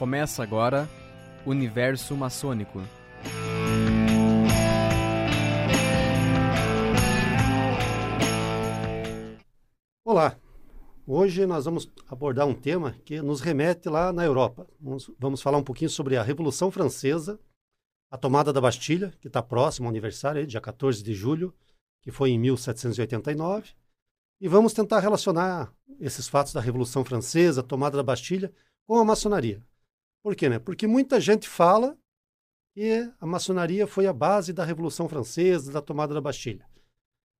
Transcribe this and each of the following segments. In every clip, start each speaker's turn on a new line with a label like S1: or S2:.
S1: Começa agora Universo Maçônico.
S2: Olá, hoje nós vamos abordar um tema que nos remete lá na Europa. Vamos, vamos falar um pouquinho sobre a Revolução Francesa, a tomada da Bastilha, que está próximo ao aniversário, dia 14 de julho, que foi em 1789. E vamos tentar relacionar esses fatos da Revolução Francesa, a tomada da Bastilha, com a maçonaria. Por quê? Né? Porque muita gente fala que a maçonaria foi a base da Revolução Francesa, da tomada da Bastilha.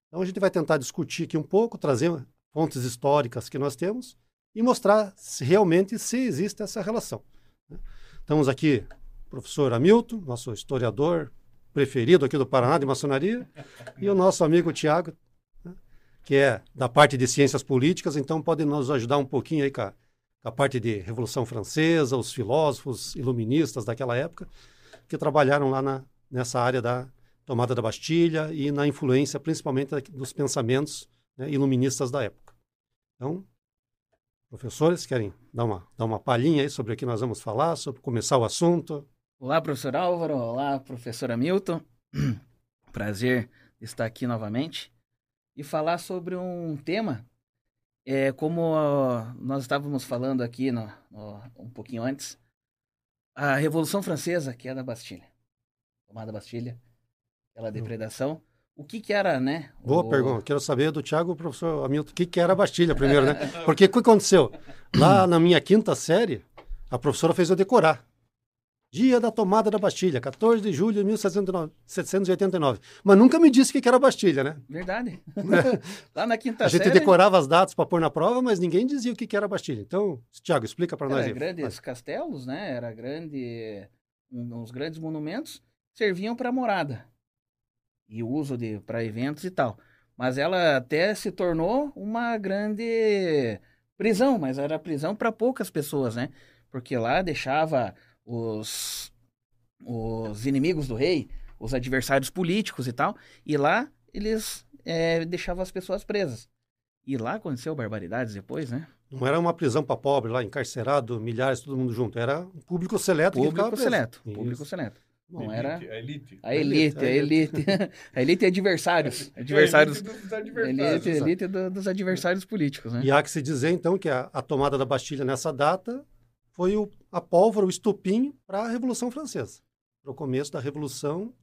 S2: Então a gente vai tentar discutir aqui um pouco, trazer fontes históricas que nós temos e mostrar se realmente se existe essa relação. Né? Estamos aqui, professor Hamilton, nosso historiador preferido aqui do Paraná de maçonaria, e o nosso amigo Tiago, né? que é da parte de ciências políticas, então pode nos ajudar um pouquinho aí com a, a parte de Revolução Francesa, os filósofos iluministas daquela época, que trabalharam lá na, nessa área da tomada da Bastilha e na influência principalmente dos pensamentos né, iluministas da época. Então, professores, querem dar uma, dar uma palhinha aí sobre o que nós vamos falar, sobre começar o assunto?
S3: Olá, professor Álvaro. Olá, professor Hamilton. Prazer estar aqui novamente e falar sobre um tema, é, como uh, nós estávamos falando aqui no, no, um pouquinho antes, a Revolução Francesa, que é da Bastilha, tomada Bastilha, aquela depredação. O que que era, né?
S2: Boa
S3: o...
S2: pergunta. Quero saber do Tiago, professor Hamilton, o que que era a Bastilha primeiro, né? Porque o que aconteceu? Lá na minha quinta série, a professora fez eu decorar. Dia da tomada da Bastilha, 14 de julho de 1789. Mas nunca me disse o que era a Bastilha, né?
S3: Verdade. Lá na quinta
S2: A gente
S3: série...
S2: decorava as datas para pôr na prova, mas ninguém dizia o que era a Bastilha. Então, Tiago, explica para nós
S3: Era
S2: aí.
S3: grandes castelos, né? Era grande... Uns grandes monumentos serviam para morada. E o uso de para eventos e tal. Mas ela até se tornou uma grande prisão, mas era prisão para poucas pessoas, né? Porque lá deixava os, os inimigos do rei, os adversários políticos e tal, e lá eles é, deixavam as pessoas presas. E lá aconteceu barbaridades depois, né?
S2: Não era uma prisão para pobre lá, encarcerado, milhares, todo mundo junto. Era um público seleto que ficava
S3: Público
S2: preso.
S3: seleto.
S2: Isso.
S3: Público seleto. Não
S4: elite,
S3: era
S4: A elite.
S3: a elite, a elite. a elite é adversários. Adversários.
S4: A elite dos
S3: A
S4: adversários.
S3: elite, a elite do- dos adversários políticos, né?
S2: E há que se dizer, então, que a, a tomada da Bastilha nessa data foi o, a pólvora, o estupim para a Revolução Francesa. Para o começo da Revolução,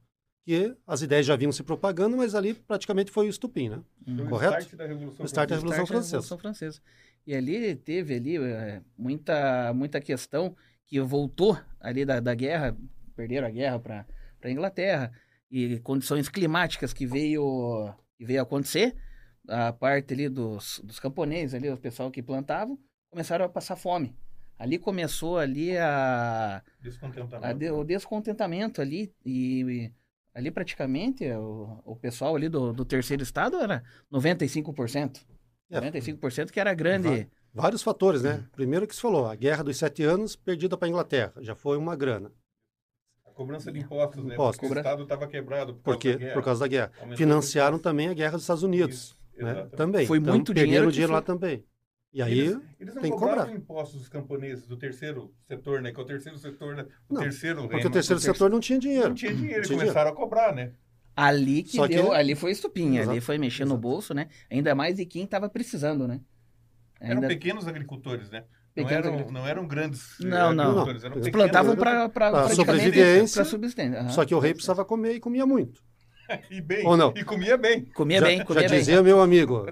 S2: que as ideias já vinham se propagando, mas ali praticamente foi o estupim, né?
S4: O
S2: Correto?
S4: start da Revolução
S2: O start da
S4: Francesa.
S2: Revolução
S3: Start da
S2: Francesa.
S3: Revolução Francesa. E ali teve ali é, muita, muita questão que voltou ali da, da guerra, perderam a guerra para a Inglaterra, e condições climáticas que veio, que veio acontecer, a parte ali dos, dos camponeses, ali, o pessoal que plantavam, começaram a passar fome. Ali começou ali a,
S4: Descontentamento.
S3: a de- o descontentamento ali e, e ali praticamente o, o pessoal ali do, do terceiro estado era 95%.
S2: É,
S3: 95% que era grande.
S2: Vários fatores, né? Primeiro que se falou, a Guerra dos Sete Anos perdida para a Inglaterra, já foi uma grana.
S4: A cobrança de impostos, né?
S2: Impostos.
S4: Porque o Estado estava quebrado por causa
S2: Porque,
S4: da guerra.
S2: por causa da guerra.
S4: Aumentou
S2: Financiaram também a Guerra dos Estados Unidos.
S4: Isso,
S2: né? Também.
S3: Foi
S2: Então,
S3: muito
S2: perderam
S3: dinheiro
S2: dinheiro
S3: que
S2: lá
S3: foi-
S2: também. E aí,
S4: Eles, eles não
S2: tem que
S4: cobravam
S2: cobrar.
S4: impostos dos camponeses do terceiro setor, né? Que é o terceiro setor, né? O
S2: Não,
S4: terceiro
S2: porque
S4: reino.
S2: o terceiro
S3: o terceiro-
S2: setor não tinha dinheiro.
S4: Não tinha dinheiro,
S2: Não tinha
S4: começaram a cobrar, né?
S3: Ali que
S2: Só que-
S3: deu, ali foi estupinha, ali foi mexer no
S2: exato.
S3: bolso, né? Ainda mais de quem tava precisando, né?
S4: Eram
S3: Ainda
S4: pequenos agricultores, né? Não eram,
S3: agricultores.
S4: não eram grandes eh,
S3: Não, não.
S4: agricultores. Eram
S3: plantavam para praticamente
S2: sobrevivência,
S3: pra subsistência. aham.
S2: Só que o rei precisava comer e comia muito.
S4: E bem.
S2: Ou não?
S4: E comia bem.
S3: comia
S2: já,
S3: bem,
S2: já
S3: comia bem.
S2: dizia meu amigo,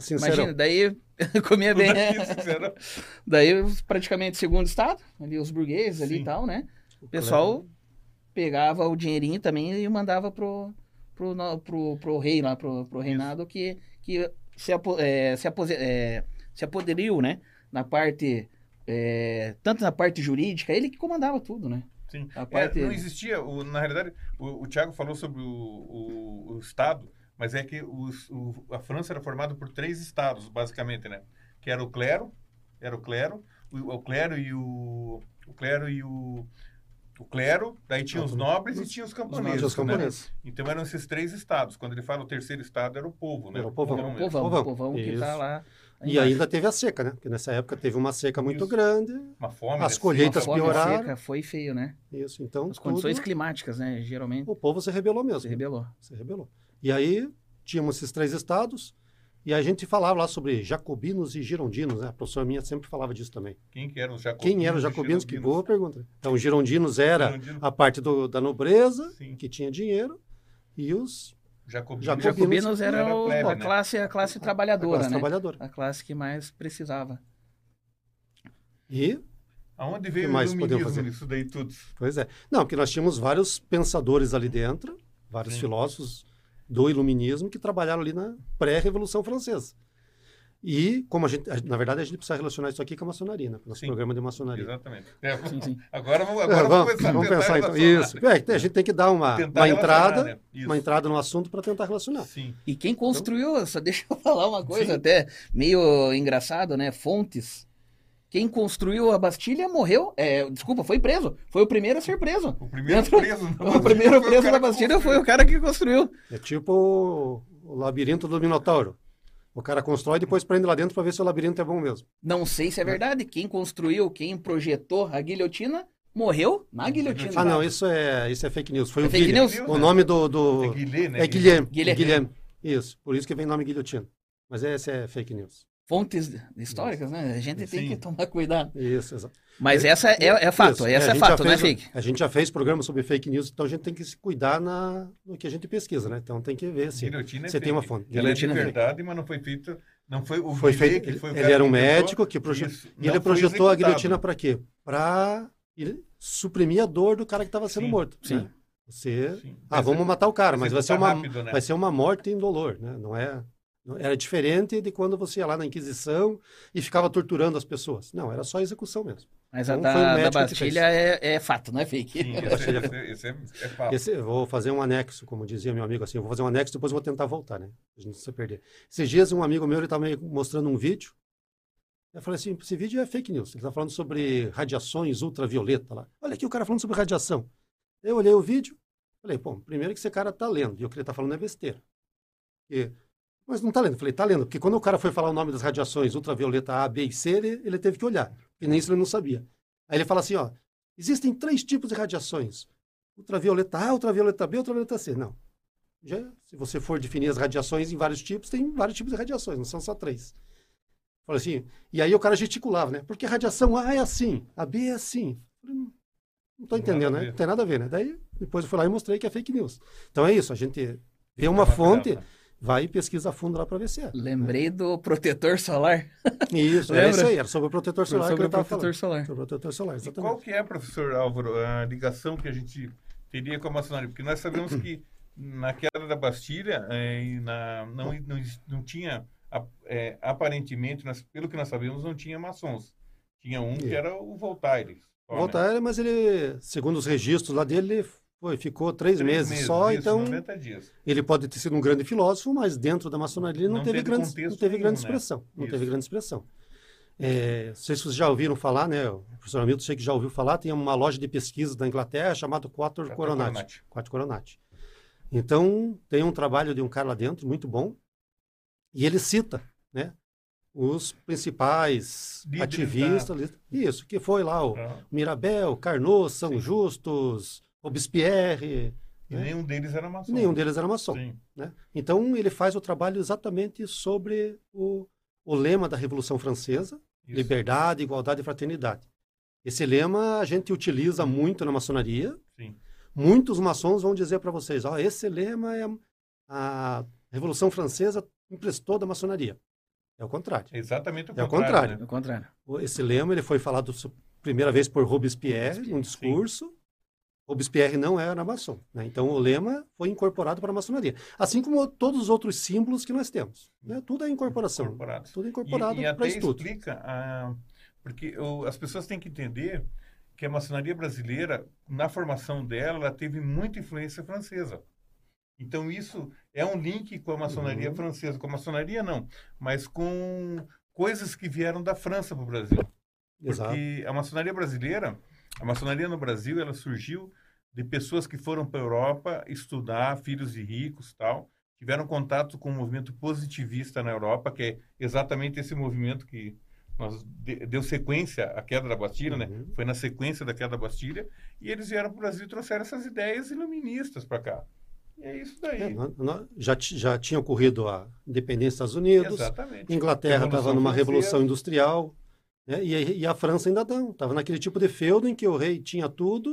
S2: sincerão.
S3: Imagina, daí comia bem. Daí praticamente segundo estado, ali os burgueses ali
S4: Sim.
S3: e tal, né? O pessoal pegava o dinheirinho também e mandava pro, pro, no- pro, pro rei lá, pro, pro reinado que, que se, apo, é, se, apose, é, se apoderiu, né? Na parte, é, tanto na parte jurídica, ele que comandava tudo, né?
S4: Sim.
S3: A
S4: É,
S3: parte-
S4: não existia, o- na realidade, o, o Tiago falou sobre o, o- o Estado, mas é que os- o- a França era formada por três estados, basicamente, né? Que era o clero, era o clero, o, o clero e o, o clero e o, o clero, daí tinha os nobres e tinha os camponeses.
S2: Os
S4: né?
S2: camponeses.
S4: Então eram esses três estados. Quando ele fala o terceiro estado, era o povo, né?
S2: Era o povão.
S3: O
S4: mesmo.
S3: povão, o
S2: Povão.
S3: povão que
S2: Isso.
S3: tá lá Lá
S2: E ainda teve a seca, né? Porque nessa época teve uma seca muito
S4: Isso.
S2: grande.
S4: Uma fome.
S2: As
S4: né?
S2: colheitas
S3: Fome,
S2: pioraram.
S3: seca, foi feio, né?
S2: Isso, então
S3: As condições
S2: tudo,
S3: climáticas, né? Geralmente
S2: o povo se rebelou mesmo.
S3: se rebelou.
S2: Se rebelou. E aí tínhamos esses três estados e a gente falava lá sobre jacobinos e girondinos, né? A professora minha sempre falava disso também.
S4: Quem que eram os jacobinos?
S2: Quem eram os jacobinos? Que boa pergunta. Então, os girondinos era
S4: Girondinos,
S2: a parte do- da nobreza,
S4: Sim.
S2: que tinha dinheiro, e os
S4: Jacobinos.
S2: Jacobinos
S3: Os jacobinos
S4: era
S3: eram o-
S4: plebe,
S3: a,
S4: né?
S3: classe, a classe
S2: a
S3: trabalhadora,
S2: classe
S3: né?
S2: trabalhadora.
S3: A classe que mais precisava.
S2: E,
S4: Aonde veio
S2: que
S4: o
S2: mais
S4: iluminismo
S2: fazer?
S4: nisso daí tudo?
S2: pois é. Não, porque nós tínhamos vários pensadores ali dentro, vários
S4: Sim.
S2: filósofos do iluminismo que trabalharam ali na pré-revolução francesa. E, como a gente, a- na verdade, a gente precisa relacionar isso aqui com a maçonaria, né? Com o nosso
S4: Sim.
S2: programa de maçonaria.
S4: Exatamente. É,
S3: Sim, sim.
S4: Agora, vamos,
S2: É,
S4: agora
S2: vamos,
S4: começar a
S2: vamos pensar então. Isso. É, a gente tem que dar uma, uma entrada,
S4: né?
S2: Uma entrada no assunto para tentar relacionar.
S4: Sim.
S3: E quem construiu, só deixa eu falar uma coisa
S4: Sim.
S3: até meio engraçado, né? Fontes. Quem construiu a Bastilha morreu. É, desculpa, foi preso. Foi o primeiro a ser preso.
S4: O primeiro
S3: Dentro-
S4: preso.
S3: O primeiro preso da Bastilha foi o cara que construiu.
S2: É tipo o, o labirinto do Minotauro. O cara constrói e depois prende lá dentro para ver se o labirinto é bom mesmo.
S3: Não sei se é verdade. Quem construiu, quem projetou a guilhotina, morreu na guilhotina.
S2: Ah, não, isso é, isso é fake news. Foi
S3: É
S2: o
S3: fake
S2: Guilherme.
S3: news?
S2: O nome do. do...
S4: É Guilherme, né?
S2: É Guilherme.
S3: Guilherme.
S2: Guilherme. Isso. Por isso que vem nome guilhotina. Mas esse é fake news.
S3: Fontes históricas, né? A gente tem
S4: Sim.
S3: que tomar cuidado.
S2: Isso, exato.
S3: Mas essa é, é fato,
S2: Isso.
S3: essa é
S2: já
S3: fato, não é
S2: fez-
S3: fake.
S2: A gente já fez programa sobre fake news, então a gente tem que se cuidar na, no que a gente pesquisa, né? Então tem que ver se
S4: Guilhotina é
S2: você tem uma fonte.
S4: Ela é de
S2: é
S4: verdade, mas não foi feita. Não foi o
S2: Foi feito,
S4: que
S2: ele,
S4: foi o
S2: ele era um médico que projetou. E ele projetou a guilhotina para quê? Para suprimir a dor do cara que estava sendo
S4: Sim,
S2: morto.
S3: sim.
S2: né? Você.
S4: Sim.
S2: Ah, vamos matar o cara, mas vai ser uma,
S4: rápido, né?
S2: vai ser uma morte indolor, né? Não é. Era diferente de quando você ia lá na Inquisição e ficava torturando as pessoas. Não, era só execução mesmo.
S3: Mas a
S2: Então, foi o
S3: da, da Bastilha é, é fato, não é fake.
S4: Sim, esse, esse, esse é, é fato.
S2: Esse, eu vou fazer um anexo, como dizia meu amigo assim, eu vou fazer um anexo, depois eu vou tentar voltar, né? A gente não se perder. Esses dias um amigo meu, ele estava me mostrando um vídeo, eu falei assim, esse vídeo é fake news, ele está falando sobre radiações ultravioleta lá. Olha aqui o cara falando sobre radiação. Eu olhei o vídeo, falei, bom, primeiro que esse cara está lendo, e o que ele está falando é besteira. E, mas não está lendo, falei, está lendo, porque quando o cara foi falar o nome das radiações ultravioleta A, B e C, ele, ele teve que olhar, e nem isso ele não sabia. Aí ele fala assim, ó, existem três tipos de radiações, ultravioleta A, ultravioleta B, ultravioleta C. Não. Já, se você for definir as radiações em vários tipos, tem vários tipos de radiações, não são só três. Falei assim, e aí o cara gesticulava, né? Porque a radiação A é assim, a B é assim. Falei, não, não tô entendendo, né? Não tem nada a ver, né? Daí depois eu fui lá e mostrei que é fake news. Então é isso, a gente vê uma fonte,
S4: né?
S2: Vai e pesquisa a fundo lá para ver se é.
S3: Lembrei do protetor solar.
S2: Isso, era
S3: Lembra?
S2: isso aí, era sobre o protetor solar
S3: sobre
S2: que eu
S3: o
S2: tava
S3: protetor
S2: falando.
S3: solar.
S2: Sobre o protetor solar,
S4: E
S2: exatamente.
S4: qual que é, professor Álvaro, a ligação que a gente teria com a maçonaria? Porque nós sabemos que na queda da Bastilha e na, não, não, não tinha, eh, aparentemente, nós- pelo que nós sabemos, não tinha maçons. Tinha um que
S2: É.
S4: era o Voltaire. só, né?
S2: Voltaire, mas ele, segundo os registros lá dele, ele foi, ficou três,
S4: Três
S2: meses, só,
S4: isso,
S2: então
S4: 90 dias.
S2: ele pode ter sido um grande filósofo, mas dentro da maçonaria ele não,
S4: Não
S2: teve,
S4: teve
S2: grande,
S4: contexto
S2: não teve
S4: nenhum,
S2: grande
S4: né?
S2: expressão. Não teve
S4: Isso.
S2: grande expressão. É, não sei se vocês já ouviram falar, né? O professor Hamilton, sei que já ouviu falar, tem uma loja de pesquisa da Inglaterra chamada Quattro Coronati.
S4: Coronati.
S2: Quattro Coronati. Então, tem um trabalho de um cara lá dentro, muito bom, e ele cita, né? Os principais
S4: Líderes
S2: ativistas, li- isso, que foi lá o
S4: Ah,
S2: Mirabel, Carnot, São
S4: Sim.
S2: Justus, Robespierre,
S4: E
S2: né?
S4: nenhum deles era maçom.
S2: nenhum deles era maçom.
S4: Sim.
S2: né? Então, ele faz o trabalho exatamente sobre o, o lema da Revolução Francesa,
S4: Isso.
S2: liberdade, igualdade e fraternidade. Esse lema a gente utiliza muito na maçonaria.
S4: Sim.
S2: Muitos maçons vão dizer para vocês, ó, esse lema é a Revolução Francesa emprestou da maçonaria. É o contrário.
S4: É exatamente o
S2: É o
S4: contrário.
S2: contrário.
S4: né?
S3: Contrário.
S2: O- Esse lema ele foi falado primeira vez por Robespierre, num discurso. Robespierre não era maçom. Né? Então, o lema foi incorporado para a maçonaria. Assim como todos os outros símbolos que nós temos. Né? Tudo é incorporação.
S4: Incorporados.
S2: Tudo é incorporado para estudo.
S4: explica, ah, porque o- as pessoas têm que entender que a maçonaria brasileira, na formação dela, ela teve muita influência francesa. Então, isso é um link com a maçonaria
S2: Uhum.
S4: francesa. Com a maçonaria, não, mas com coisas que vieram da França para o Brasil.
S2: Exato.
S4: Porque a maçonaria brasileira, a maçonaria no Brasil, ela surgiu de pessoas que foram para a Europa estudar, filhos de ricos tal, tiveram contato com o movimento positivista na Europa, que é exatamente esse movimento que nós de, deu sequência à queda da Bastilha, né?
S2: Uhum.
S4: Foi na sequência da queda da Bastilha, e eles vieram para o Brasil e trouxeram essas ideias iluministas para cá. E é isso daí.
S2: É, nó- nó- já, já tinha ocorrido a independência dos Estados Unidos,
S4: Exatamente.
S2: Inglaterra estava numa revolução industrial, né? e, a- e a França ainda não. Estava naquele tipo de feudo em que o rei tinha tudo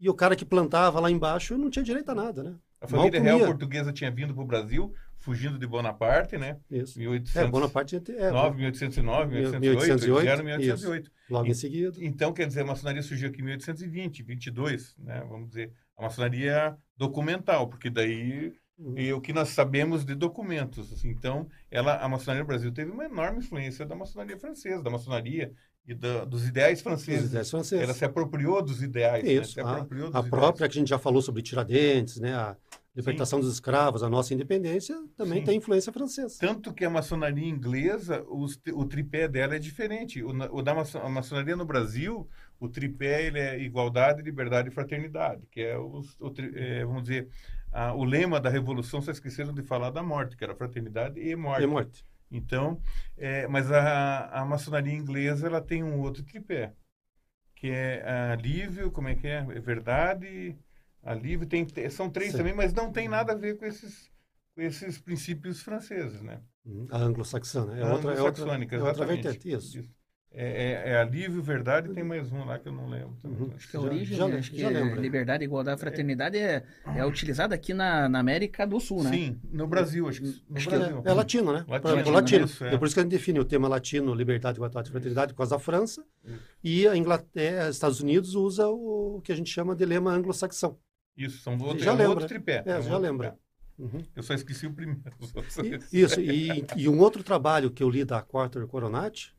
S2: e o cara que plantava lá embaixo não tinha direito a nada, né?
S4: A família real portuguesa tinha vindo para o Brasil, fugindo de Bonaparte, né?
S2: Isso.
S4: 1809,
S2: É, Bonaparte é,
S4: 1809, 1808,
S2: 1808,
S4: vieram em 1808.
S2: logo em seguida.
S4: Então, quer dizer, a maçonaria surgiu aqui em 1820, 22, né? Vamos dizer, a maçonaria documental, porque daí
S2: Uhum.
S4: é o que nós sabemos de documentos. assim. Então, ela, a maçonaria no Brasil teve uma enorme influência da maçonaria francesa, da maçonaria e da- dos ideais franceses.
S2: ideias francesas.
S4: Ela se apropriou dos ideais. né?
S2: Isso,
S4: Se
S2: a,
S4: apropriou dos
S2: a
S4: ideais.
S2: própria que a gente já falou sobre Tiradentes, né? A libertação dos escravos, a nossa independência, também
S4: Sim.
S2: tem influência francesa.
S4: Tanto que a maçonaria inglesa, os o tripé dela é diferente. O, o da a maçonaria no Brasil, o tripé ele é igualdade, liberdade e fraternidade, que é, os, o, é, vamos dizer, a- o lema da revolução, só esqueceram de falar da morte, que era fraternidade e morte.
S2: É morte.
S4: Então, é, mas a, a maçonaria inglesa ela tem um outro tripé, que é alívio, como é que é? É verdade, alívio, tem, te- são três
S2: Sim.
S4: também, mas não tem nada a ver com esses, com esses princípios franceses, né?
S2: Uhum. A anglo-saxã, né? É outra, é outra, é outra vertente, isso.
S4: É, é, é alívio, verdade, tem mais um lá que eu não lembro. também.
S2: Uhum.
S3: Acho que a
S2: Já-
S3: origem,
S2: já-
S3: acho que
S2: já lembro.
S3: liberdade, igualdade, fraternidade é, é utilizada aqui na, na América do Sul, né?
S4: Sim, no Brasil, acho que no
S3: Acho que
S4: Brasil.
S2: É, é latino, né?
S4: Latino,
S3: né?
S2: latino.
S4: Isso, é.
S2: É por isso que a gente define o tema latino, liberdade, igualdade e fraternidade, por causa da França.
S4: Isso.
S2: E a Inglaterra, Estados Unidos usa o que a gente chama de lema anglo-saxão.
S4: Isso, são do outro,
S2: Já
S4: é um
S2: lembra.
S4: outro tripé.
S2: É, já lembra. Uhum.
S4: Eu só esqueci o primeiro.
S2: E-. Isso, e, e um outro trabalho que eu li da Quarter Coronati, né?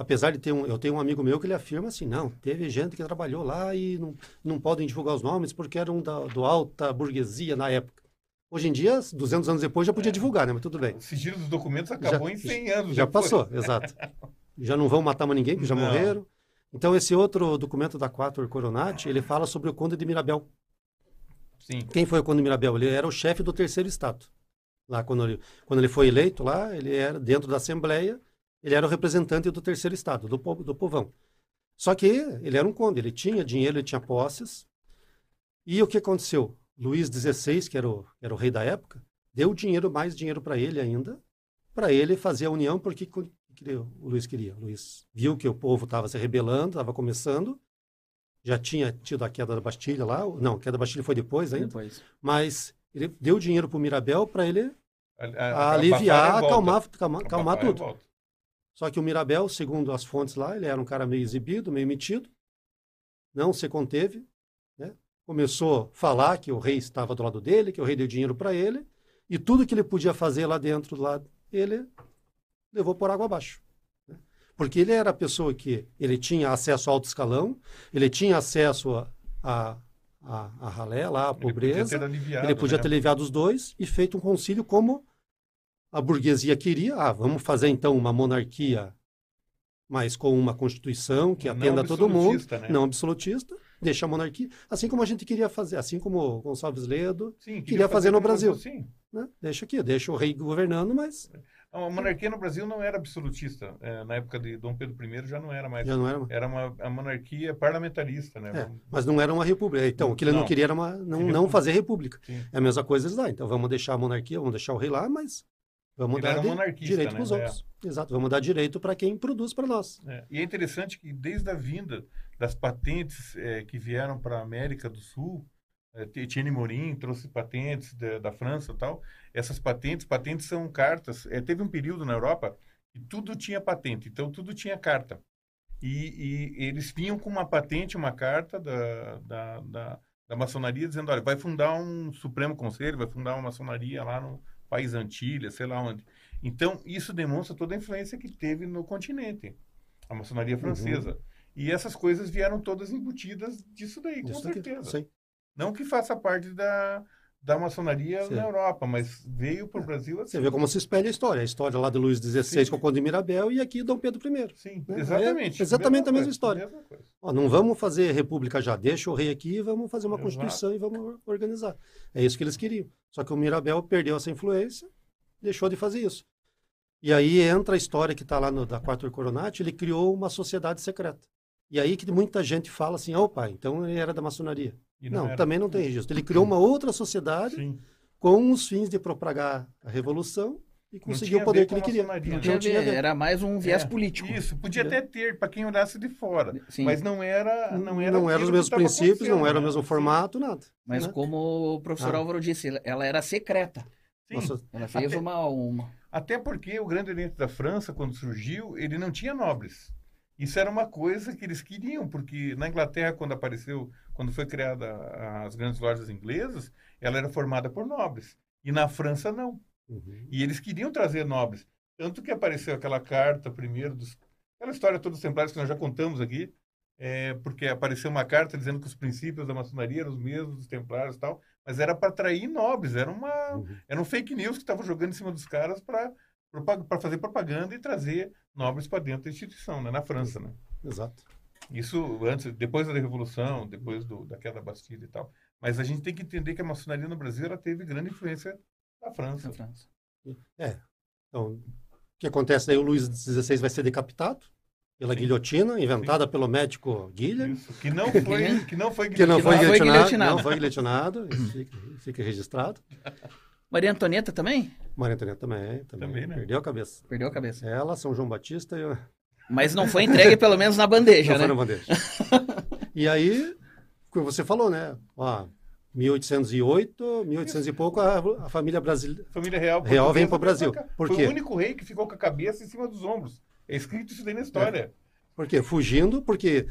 S2: Apesar de ter um, eu tenho um amigo meu que ele afirma assim, não, teve gente que trabalhou lá e não, não podem divulgar os nomes porque eram da, do alta burguesia na época. Hoje em dia, 200 anos depois, já podia divulgar, né? Mas tudo bem.
S4: O sigilo dos documentos acabou
S2: Já-
S4: em 100 anos.
S2: Já
S4: depois.
S2: passou, exato. Já não vão matar mais ninguém, porque já
S4: Não.
S2: morreram. Então, esse outro documento da Quarter Coronati, ele fala sobre o Conde de Mirabel.
S4: Sim.
S2: Quem foi o Conde de Mirabel? Ele era o chefe do terceiro estado. Lá, quando ele, quando ele foi eleito lá, ele era dentro da Assembleia, ele era o representante do terceiro estado, do, po- do povão. Só que ele era um conde, ele tinha dinheiro, ele tinha posses. E o que aconteceu? Luís XVI, que era o, era o rei da época, deu dinheiro, mais dinheiro para ele ainda, para ele fazer a união, porque o Luís queria. O Luís viu que o povo estava se rebelando, estava começando, já tinha tido a queda da Bastilha lá, não, a queda da Bastilha foi depois ainda,
S3: Depois.
S2: mas ele deu dinheiro para o Mirabel para ele
S4: A- a-
S2: aliviar, acalmar, acalmar, acalmar tudo.
S4: revolta.
S2: Só que o Mirabel, segundo as fontes lá, ele era um cara meio exibido, meio metido, não se conteve, né? começou a falar que o rei estava do lado dele, que o rei deu dinheiro para ele, e tudo que ele podia fazer lá dentro, lá, ele levou por água abaixo. né? Porque ele era a pessoa que ele tinha acesso ao alto escalão, ele tinha acesso a, a, a, a ralé lá, a
S4: Ele podia
S2: pobreza,
S4: ter aliviado,
S2: ele podia
S4: né?
S2: ter aliviado os dois e feito um concílio como a burguesia queria. Ah, vamos fazer então uma monarquia, mas com uma constituição que
S4: Não
S2: atenda a todo mundo,
S4: né?
S2: não absolutista, deixa a monarquia, assim como a gente queria fazer, assim como o Gonçalves Ledo,
S4: Sim,
S2: queria fazer no Brasil.
S4: Sim.
S2: né? deixa aqui, deixa o rei governando, mas
S4: A monarquia no Brasil não era absolutista. É, na época de Dom Pedro I já não era mais.
S2: já não era.
S4: Era uma a monarquia parlamentarista, né?
S2: É, mas não era uma república. Então, o que ele não,
S4: Não.
S2: queria era uma, não,
S4: Queria
S2: não fazer república.
S4: Sim.
S2: É a mesma coisa eles lá. Então, vamos deixar a monarquia, vamos deixar o rei lá, mas vamos
S4: Ele
S2: dar direito
S4: né?
S2: para os
S4: É.
S2: outros. Exato, vamos dar direito para quem produz para nós.
S4: É, E é interessante que desde a vinda das patentes eh, que vieram para a América do Sul, eh, Etienne Morin trouxe patentes da, da França e tal. Essas patentes, patentes são cartas. Eh, teve um período na Europa que tudo tinha patente, então tudo tinha carta. E, e eles vinham com uma patente, uma carta da, da, da, da maçonaria dizendo, olha, vai fundar um Supremo Conselho, vai fundar uma maçonaria lá no País Antilha, sei lá onde. Então, isso demonstra toda a influência que teve no continente, a maçonaria
S2: Uhum.
S4: francesa. E essas coisas vieram todas embutidas disso daí, com
S2: Isso
S4: certeza.
S2: sim.
S4: Não que faça parte da, da maçonaria
S2: Sim.
S4: na Europa, mas veio para o Brasil assim.
S2: Você vê como se espelha a história. A história lá de Luís XVI
S4: Sim.
S2: com o Conde de Mirabel e aqui Dom Pedro I.
S4: Sim,
S2: né?
S4: exatamente.
S2: É exatamente a mesma
S4: coisa,
S2: história.
S4: mesma.
S2: Ó, não vamos fazer república já, deixa o rei aqui vamos fazer uma
S4: Exato.
S2: constituição e vamos organizar. É isso que eles queriam. Só que o Mirabel perdeu essa influência, deixou de fazer isso. E aí entra a história que está lá no, da Quatro Coronati, ele criou uma sociedade secreta. E aí que muita gente fala assim, opa, então ele era da maçonaria.
S4: E
S2: Não,
S4: era-
S2: também não tem registro. Ele criou uma outra sociedade
S4: Sim.
S2: com os fins de propagar a revolução e
S4: Não
S2: conseguir
S4: tinha
S2: o poder que ele queria.
S3: Não tinha
S2: tinha a
S3: ver,
S2: ver.
S3: era mais um viés
S4: É,
S3: político.
S4: Isso, podia até ter para quem olhasse de fora,
S3: Sim.
S4: mas não era, não era.
S2: Não eram os mesmos princípios, não era o
S4: né?
S2: mesmo
S4: Sim,
S2: formato, nada.
S3: Mas
S2: né?
S3: como o professor
S2: Ah.
S3: Álvaro disse, ela era secreta.
S4: Sim.
S2: Nossa,
S3: Ela fez
S4: Até-
S3: uma, uma.
S4: Até porque o Grande Oriente da França, quando surgiu, ele não tinha nobres. Isso era uma coisa que eles queriam, porque na Inglaterra, quando apareceu, quando foi criada as grandes lojas inglesas, ela era formada por nobres. E na França, não.
S2: uhum.
S4: E eles queriam trazer nobres. Tanto que apareceu aquela carta primeiro dos. Aquela história toda dos templários que nós já contamos aqui, é, porque apareceu uma carta dizendo que os princípios da maçonaria eram os mesmos dos templários e tal, mas era para atrair nobres, era, uma,
S2: Uhum.
S4: era um fake news que estavam jogando em cima dos caras para fazer propaganda e trazer nobres para dentro da instituição, né, na França. Né?
S2: Exato.
S4: Isso antes, depois da Revolução, depois do, da queda da Bastilha e tal. Mas a gente tem que entender que a maçonaria no Brasil ela teve grande influência da França.
S3: na França.
S2: É. Então, o que acontece aí? O Luís XVI vai ser decapitado pela
S4: Sim.
S2: guilhotina, inventada pelo médico Guilherme,
S4: Isso, que não foi, que não foi
S2: que não
S3: Que
S2: foi
S3: não foi
S2: guilhotinado.
S3: guilhotinado.
S2: Não foi guilhotinado. Fica, fica registrado.
S3: Maria Antonieta também?
S2: Maria Antonieta também, também,
S4: Também, né?
S2: perdeu a cabeça.
S3: Perdeu a cabeça.
S2: Ela, São João Batista e eu...
S3: Mas não foi entregue, pelo menos, na bandeja,
S2: não
S3: né?
S2: foi na bandeja. e aí, como você falou, né? Ó, 1808, 1800 e pouco, a, a família brasileira.
S4: Família real.
S2: Real vem
S4: portuguesa
S2: pro Brasil.
S4: pra.
S2: Por
S4: foi
S2: quê?
S4: o único rei que ficou com a cabeça em cima dos ombros. É escrito isso daí na história.
S2: Por quê? Fugindo, porque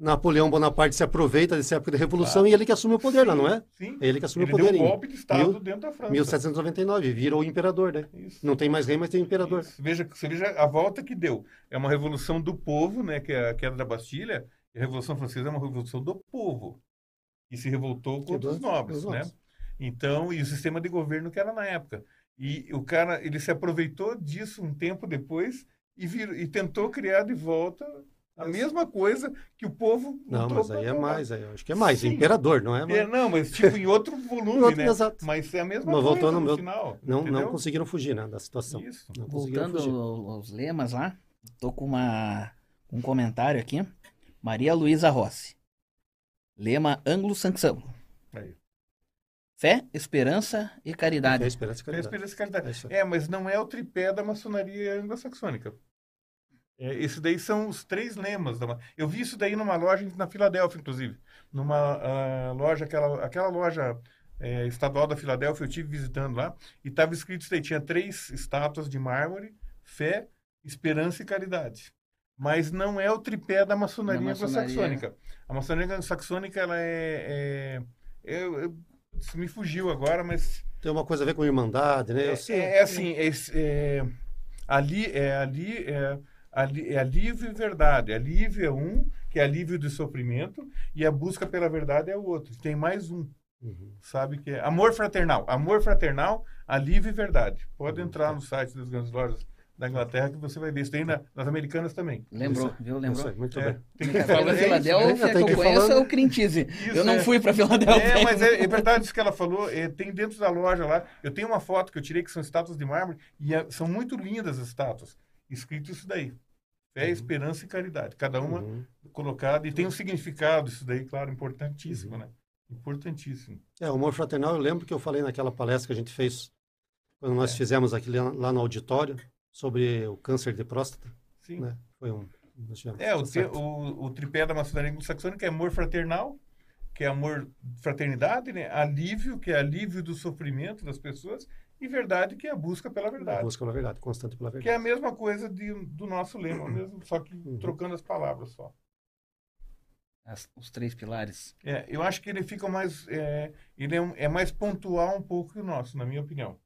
S2: Napoleão Bonaparte se aproveita dessa época da Revolução
S4: Ah.
S2: e ele que assume o poder lá,
S4: Sim,
S2: não é?
S4: Sim.
S2: Ele que assume
S4: Ele
S2: o poder
S4: deu um golpe de Estado
S2: mil-
S4: dentro da França.
S2: 1799, virou o imperador, né?
S4: Isso.
S2: Não tem mais rei, mas tem imperador.
S4: Isso. Veja, você veja a volta que deu. É uma revolução do povo, né? Que é a queda da Bastilha. A Revolução Francesa é uma revolução do povo. E se revoltou contra os nobres, né? Então, e o sistema de governo que era na época. E o cara, ele se aproveitou disso um tempo depois e, vir, e tentou criar de volta a mesma coisa que o povo
S2: Não, mas aí é mais, aí acho que é mais.
S4: Sim.
S2: Imperador, não é?
S4: É, não, mas tipo em outro volume,
S2: Outro,
S4: né?
S2: exato.
S4: Mas é a mesma
S2: Mas
S4: coisa
S2: voltou no meu-
S4: final.
S2: Não, não conseguiram fugir, né? Da situação.
S4: Isso.
S2: Não
S3: Voltando
S2: fugir.
S3: aos lemas lá, tô com uma, um comentário aqui. Maria Luísa Rossi. Lema anglo-saxão.
S4: Aí.
S3: Fé, esperança e caridade.
S2: esperança e
S4: É,
S2: caridade.
S4: esperança e caridade.
S2: É.
S4: É, mas não é o tripé da maçonaria anglo-saxônica. É, esse daí são os três lemas. Da, eu vi isso daí numa loja na Filadélfia, inclusive. Numa ah, loja, aquela, aquela loja é, estadual da Filadélfia, eu tive visitando lá, e estava escrito isso daí. Tinha três estátuas de mármore, fé, esperança e caridade. Mas não é o tripé da maçonaria,
S3: maçonaria.
S4: anglo-saxônica. A maçonaria anglo-saxônica, ela é... é, eu- eu- isso me fugiu agora, mas
S2: Tem uma coisa a ver com irmandade, né?
S4: É,
S2: sei.
S4: é assim, é, é, ali, é, ali, é, ali, é alívio e verdade. Alívio é um, que é alívio do sofrimento, e a busca pela verdade é o outro. Tem mais um,
S2: Uhum.
S4: sabe? Que é amor fraternal. Amor fraternal, alívio e verdade. Pode
S2: Uhum.
S4: entrar no site das grandes lojas da Inglaterra que você vai ver. Isso tem na- nas americanas também.
S3: Lembrou,
S2: Isso-
S3: viu?
S2: Isso
S3: Lembrou?
S2: aí, muito
S4: É,
S2: bem.
S4: tem que falar é isso,
S3: Filadélfia
S2: né?
S3: que eu conheço é o Crintise.
S4: Isso,
S3: Eu não
S4: é.
S3: fui pra Filadélfia.
S4: É, mas é, é verdade isso que ela falou. é, tem dentro da loja lá. Eu tenho uma foto que eu tirei que são estátuas de mármore e é- são muito lindas as estátuas. Escrito isso daí. Fé,
S2: Uhum.
S4: esperança e caridade. Cada uma
S2: Uhum.
S4: colocada. E tem um significado isso daí, claro, importantíssimo,
S2: Uhum.
S4: né? Importantíssimo.
S2: É, o humor fraternal, eu lembro que eu falei naquela palestra que a gente fez, quando nós
S4: É.
S2: fizemos aqui lá, lá no auditório, sobre o câncer de próstata,
S4: Sim.
S2: né? Foi um...
S4: É, o, te- o, o tripé da maçonaria anglo-saxônica é amor fraternal, que é amor, fraternidade, né? Alívio, que é alívio do sofrimento das pessoas, e verdade, que é a busca pela
S2: A
S4: verdade.
S2: busca pela verdade, constante pela
S4: Que é
S2: verdade.
S4: a mesma coisa de- do nosso lema, mesmo, só que
S2: Uhum.
S4: trocando as palavras só.
S3: As- os três pilares.
S4: É, eu acho que ele fica mais. É, ele é, um- é mais pontual um pouco que o nosso, na minha opinião.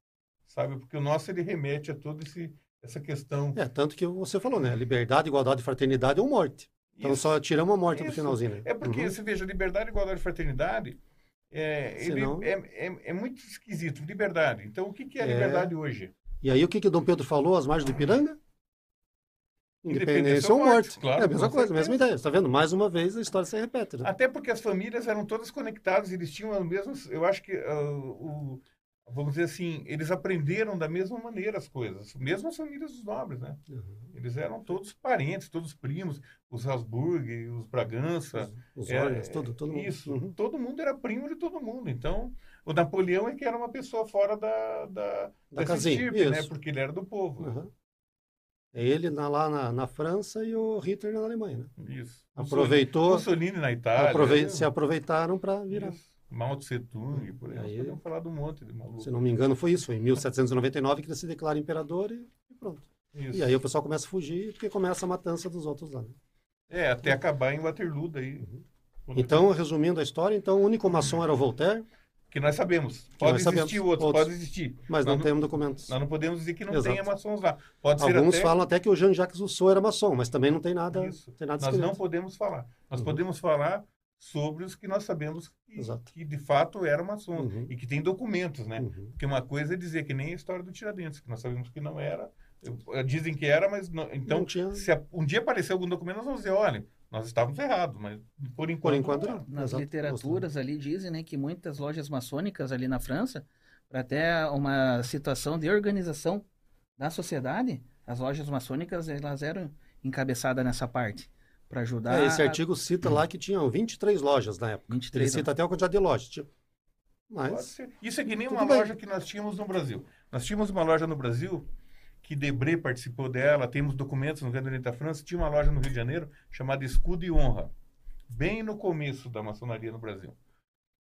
S4: Sabe? Porque o nosso ele remete a toda esse, essa questão.
S2: É, tanto que você falou, né? Liberdade, igualdade, fraternidade ou morte. Então
S4: Isso.
S2: só tiramos a morte no
S4: Isso.
S2: finalzinho, né?
S4: É porque,
S2: Uhum.
S4: você veja, liberdade, igualdade e fraternidade É, ele
S2: Senão-
S4: é, é, é muito esquisito. Liberdade. Então, o que, que é,
S2: É.
S4: liberdade hoje?
S2: E aí o que, que o Dom Pedro falou às margens do Ipiranga?
S4: Independência
S2: ou morte.
S4: morte, claro,
S2: é a mesma coisa,
S4: certeza.
S2: mesma ideia. Você está vendo? Mais uma vez a história se repete. Né?
S4: Até porque as famílias eram todas conectadas, eles tinham as mesmas. Eu acho que, ah, o, vamos dizer assim, eles aprenderam da mesma maneira as coisas, mesmo as famílias dos nobres, né?
S2: Uhum.
S4: Eles eram todos parentes, todos primos, os Habsburg, os Bragança.
S2: Os
S4: é,
S2: olhos, tudo, todo mundo.
S4: Isso,
S2: Uhum.
S4: todo mundo era primo de todo mundo. Então, o Napoleão é que era uma pessoa fora da, da,
S2: Da casinha,
S4: estirpe, né? Porque ele era do povo.
S2: Uhum. É ele na- lá na, na França e o Hitler na Alemanha. Né?
S4: Isso.
S2: Aproveitou,
S4: Mussolini na Itália.
S2: aprove-
S4: né?
S2: se aproveitaram para virar.
S4: Isso. Mao Tse Tung, por aí.
S2: Aí-
S4: podemos falar de um monte de maluco.
S2: Se não me engano, foi isso. Foi em 1799 que ele se declara imperador e, e pronto.
S4: Isso.
S2: E aí o pessoal começa a fugir porque começa a matança dos outros lá. né?
S4: É, até acabar em Waterloo daí. Quando-
S2: Então, resumindo a história, então o único maçom era o Voltaire,
S4: Que nós sabemos. Pode
S2: nós
S4: existir
S2: sabemos.
S4: outros,
S2: Outros.
S4: pode existir.
S2: mas
S4: Nós
S2: não temos documentos.
S4: Nós não podemos dizer que não
S2: Exato.
S4: tenha maçons lá. Pode ser
S2: Alguns
S4: até...
S2: falam até que o Jean-Jacques Rousseau era maçom, mas também não tem nada,
S4: Isso.
S2: tem nada
S4: Nós não podemos falar. Nós
S2: Uhum.
S4: podemos falar sobre os que nós sabemos que,
S2: Exato.
S4: que de fato eram maçons
S2: Uhum.
S4: e que tem documentos, né?
S2: Uhum.
S4: Porque uma coisa é dizer que nem a história do Tiradentes, que nós sabemos que não era. Eu- Dizem que era, mas não. Então,
S2: Não tinha-
S4: se a- um dia aparecer algum documento, nós vamos dizer, olha, nós estávamos errados, mas por enquanto.
S2: Por enquanto,
S4: não.
S2: não.
S3: Nas
S2: Exato.
S3: literaturas ali dizem né, que muitas lojas maçônicas ali na França, para até uma situação de organização da sociedade, as lojas maçônicas elas eram encabeçadas nessa parte para ajudar.
S2: É, esse artigo cita lá que tinham 23 lojas na época.
S3: 23,
S2: Ele cita até a quantidade de lojas. Tipo. Mas.
S4: Isso é que nem
S2: Tudo
S4: uma
S2: bem.
S4: loja que nós tínhamos no Brasil. Nós tínhamos uma loja no Brasil que Debré participou dela, temos documentos no Grande Oriente da França, tinha uma loja no Rio de Janeiro chamada Escudo e Honra, bem no começo da maçonaria no Brasil.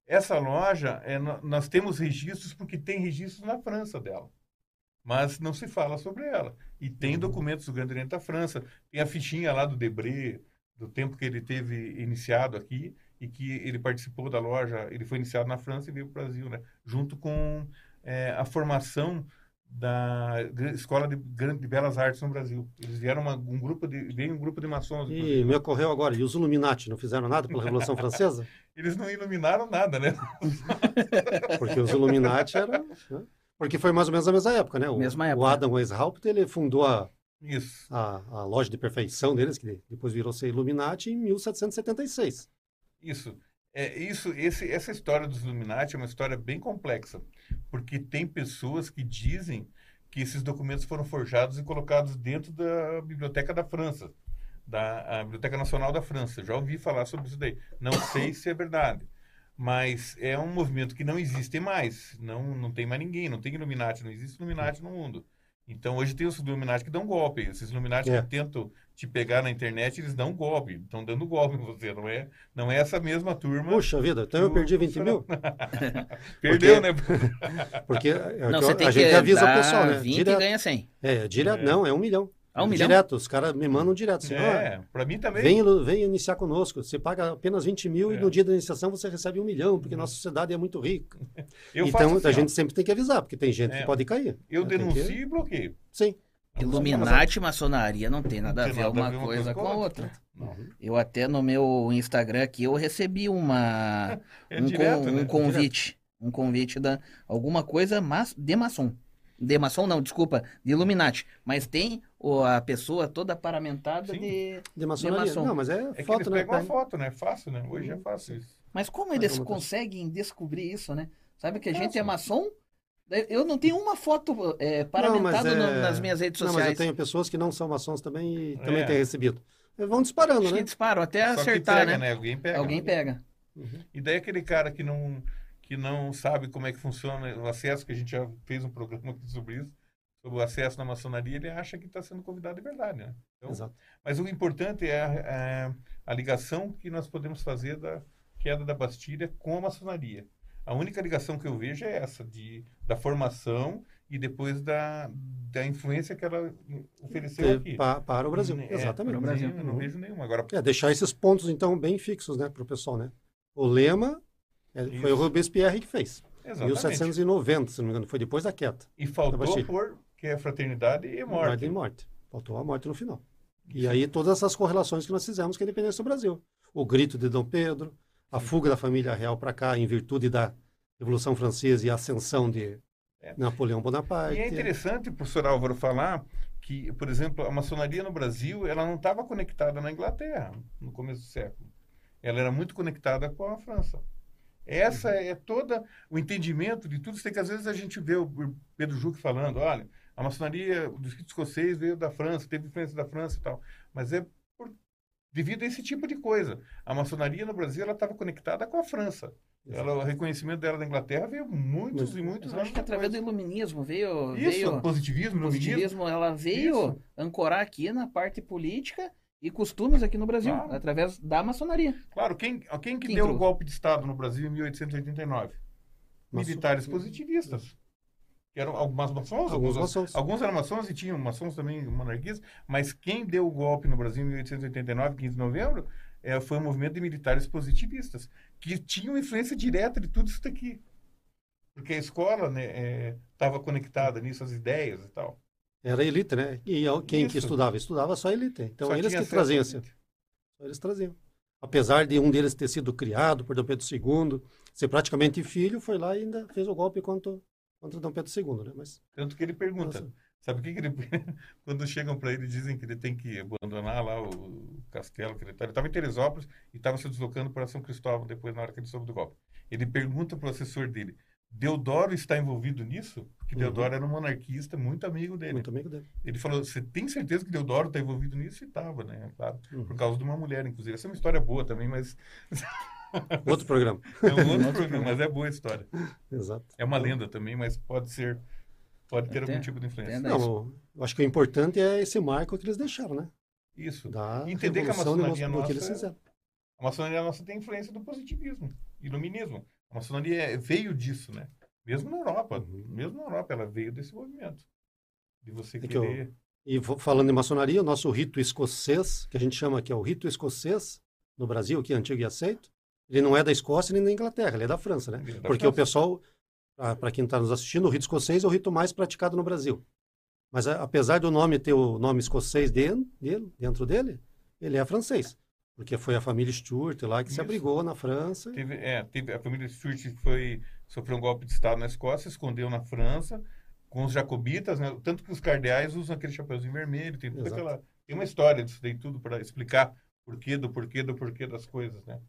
S4: Essa loja, é, nós temos registros porque tem registros na França dela, mas não se fala sobre ela. E tem documentos do Grande Oriente da França, tem a fichinha lá do Debré, do tempo que ele teve iniciado aqui, e que ele participou da loja, ele foi iniciado na França e veio para o Brasil, né? junto com é, a formação da Escola de, de Belas Artes no Brasil. Eles vieram uma- um grupo de veio um grupo de maçons.
S2: e
S4: Brasil.
S2: me ocorreu agora, e os Illuminati não fizeram nada pela Revolução Francesa?
S4: Eles não iluminaram nada, né?
S2: Porque os Illuminati eram... né? Porque foi mais ou menos a mesma época, né? O,
S3: Mesma
S2: o
S3: época.
S2: Adam Weishaupt, ele fundou a,
S4: Isso.
S2: a, a loja de perfeição deles, que depois virou ser Illuminati, em 1776.
S4: Isso. É, isso esse, essa história dos Illuminati é uma história bem complexa, porque tem pessoas que dizem que esses documentos foram forjados e colocados dentro da Biblioteca da França, da Biblioteca Nacional da França. Já ouvi falar sobre isso daí. Não sei se é verdade, mas é um movimento que não existe mais. Não, não tem mais ninguém, não tem Illuminati, não existe Illuminati no mundo. Então hoje tem os Illuminati que dão golpe. Esses Illuminati
S2: É.
S4: que tentam te pegar na internet, eles dão golpe. Estão dando golpe em você, não é? Não é essa mesma turma.
S2: Puxa vida, então eu perdi 20 mil?
S4: Perdeu, né?
S2: Porque é
S3: Não,
S2: que
S3: você
S2: eu-
S3: tem
S2: a
S3: que
S2: gente avisa o pessoal, né?
S3: 20
S2: Direto.
S3: e ganha 100.
S2: É, direto,
S4: É.
S2: não, é um milhão.
S3: Ah, um milhão?
S2: Direto, os caras me mandam direto. Assim, ó,
S4: É, para mim também.
S2: Vem, vem iniciar conosco. Você paga apenas 20 mil e
S4: É.
S2: no dia da iniciação você recebe um milhão, porque nossa sociedade é muito rica.
S4: Eu
S2: então
S4: assim,
S2: a
S4: ó,
S2: gente sempre tem que avisar, porque tem gente
S4: É.
S2: que pode cair.
S4: eu
S2: né?
S4: Denuncio
S2: que-
S4: e bloqueio.
S2: Sim.
S3: Illuminati e maçonaria não tem nada a
S4: Não tem
S3: ver
S4: nada a
S3: uma
S4: ver
S3: coisa
S4: coisa
S3: com a
S4: a
S3: outra.
S4: Não.
S3: Eu até no meu Instagram aqui eu recebi uma
S4: É
S3: um,
S4: direto,
S3: con- um
S4: né?
S3: convite, um convite da alguma coisa mas, de maçom. De maçom não, desculpa, de Illuminati, mas tem o- a pessoa toda paramentada
S4: Sim.
S3: de
S2: De maçonaria.
S3: maçom.
S2: Não, mas é,
S4: É que
S2: foto,
S4: eles
S2: né?
S4: pegam uma
S2: Pega-
S4: foto, né? É fácil, né? Hoje é fácil isso.
S3: Mas como
S2: Mas
S3: eles
S2: vamos ter-
S3: conseguem descobrir isso, né? Sabe que a gente
S4: Nossa.
S3: é maçom? Eu não tenho uma foto é,
S2: Não,
S3: paramentado
S2: mas
S3: no-
S2: é-
S3: nas minhas redes
S2: Não,
S3: sociais.
S2: mas eu tenho pessoas que não são maçons também e também
S4: É.
S2: têm recebido. Eles vão disparando,
S3: Acho
S2: né?
S3: disparam até
S4: Só que
S3: acertar,
S4: pega,
S3: né?
S4: Alguém pega.
S3: Alguém pega.
S4: E daí aquele cara que não, que não sabe como é que funciona o acesso, que a gente já fez um programa aqui sobre isso, sobre o acesso na maçonaria, ele acha que está sendo convidado de verdade, né? Então,
S2: Exato.
S4: Mas o importante é a, a- a ligação que nós podemos fazer da queda da Bastilha com a maçonaria. A única ligação que eu vejo é essa, de, da formação e depois da, da influência que ela ofereceu aqui.
S2: pa- para o Brasil.
S4: É,
S2: Exatamente.
S4: para o Brasil. Eu não vejo nenhuma. Agora,
S2: É, deixar esses pontos, então, bem fixos, né, para o pessoal, né? O lema é, foi o Robespierre que fez.
S4: exatamente.
S2: 1790, se não me engano, foi depois da queda.
S4: E faltou
S2: Bastilha.
S4: por que é fraternidade e morte.
S2: Morte e morte. Faltou a morte no final. E aí todas essas correlações que nós fizemos com a independência do Brasil. O grito de Dom Pedro, a fuga da família real para cá em virtude da Revolução Francesa e a ascensão de
S4: É.
S2: Napoleão Bonaparte.
S4: E é interessante, professor Álvaro, falar que, por exemplo, a maçonaria no Brasil, ela não estava conectada na Inglaterra no começo do século. Ela era muito conectada com a França. Essa
S2: Uhum.
S4: é toda o entendimento de tudo isso que às vezes a gente vê o Pedro Juque falando, olha, a maçonaria do rito escocês veio da França, teve influência da França e tal. Mas é por, devido a esse tipo de coisa. A maçonaria no Brasil ela estava conectada com a França. Ela, o reconhecimento dela da Inglaterra veio muitos e muitos anos
S3: acho que através do iluminismo veio,
S4: Isso,
S3: veio
S4: positivismo,
S3: o
S4: iluminismo.
S3: positivismo, ela veio
S4: Isso.
S3: ancorar aqui na parte política e costumes aqui no Brasil,
S4: Claro.
S3: através da maçonaria.
S4: Claro, quem, quem que
S3: Quem
S4: deu o golpe de Estado no Brasil em 1889?
S2: Maçom-
S4: Militares positivistas. Que eram algumas maçons,
S2: Alguns
S4: alguns,
S2: maçons.
S4: alguns eram maçons e tinham maçons também monarquistas, mas quem deu o golpe no Brasil em 1889, 15 de novembro, eh, foi o movimento de militares positivistas, que tinham influência direta de tudo isso daqui. Porque a escola estava conectada nisso, as ideias e tal.
S2: Era elite, né? E quem que
S4: Isso.
S2: estudava? Estudava só elite. Então
S4: Só
S2: eles que traziam. Só eles traziam. Apesar de um deles ter sido criado por Dom Pedro II, ser praticamente filho, foi lá e ainda fez o golpe contra, contra Dom Pedro II, né? Mas,
S4: Tanto que ele pergunta, sabe o que, que ele... Quando chegam para ele, dizem que ele tem que abandonar lá o castelo que ele estava. Ele estava em Teresópolis e estava se deslocando para São Cristóvão depois, na hora que ele soube do golpe. Ele pergunta para o assessor dele, Deodoro está envolvido nisso? Porque
S2: Uhum.
S4: Deodoro era um monarquista muito amigo dele.
S2: muito amigo dele.
S4: Ele falou, você tem certeza que Deodoro está envolvido nisso? E estava, né? Claro,
S2: Uhum.
S4: por causa de uma mulher, inclusive. Essa é uma história boa também, mas
S2: Outro programa.
S4: é um outro programa, mas é boa a história.
S2: Exato.
S4: É uma lenda também, mas pode ser, pode ter
S3: Até-
S4: algum tipo de influência.
S3: até-
S2: Não, eu acho que o importante é esse marco que eles deixaram, né?
S4: Isso.
S2: Da
S4: Entender que a maçonaria
S2: que
S4: nossa
S2: eles
S4: é-
S2: fizeram.
S4: A maçonaria nossa tem influência do positivismo, iluminismo. A maçonaria é- veio disso, né? Mesmo na Europa,
S2: Uhum.
S4: mesmo na Europa, ela veio desse movimento. De você
S2: É que eu-
S4: querer...
S2: E falando em maçonaria, o nosso rito escocês, que a gente chama que é o rito escocês, no Brasil, aqui antigo e aceito, ele não é da Escócia nem da Inglaterra, ele é da França, né?
S4: É da
S2: Porque o
S4: França.
S2: pessoal, para quem está nos assistindo, o rito escocês é o rito mais praticado no Brasil. Mas a- apesar do nome ter o nome escocês dentro dele, dentro dele, ele é francês. Porque foi a família Stuart lá que se
S4: Isso.
S2: abrigou na França.
S4: Teve, é, teve a família Stuart foi sofreu um golpe de Estado na Escócia, escondeu na França com os jacobitas, né? Tanto que os cardeais usam aquele chapeuzinho vermelho, tem toda
S2: Exato.
S4: aquela tem uma história disso daí tudo para explicar porquê do porquê do porquê das coisas, né?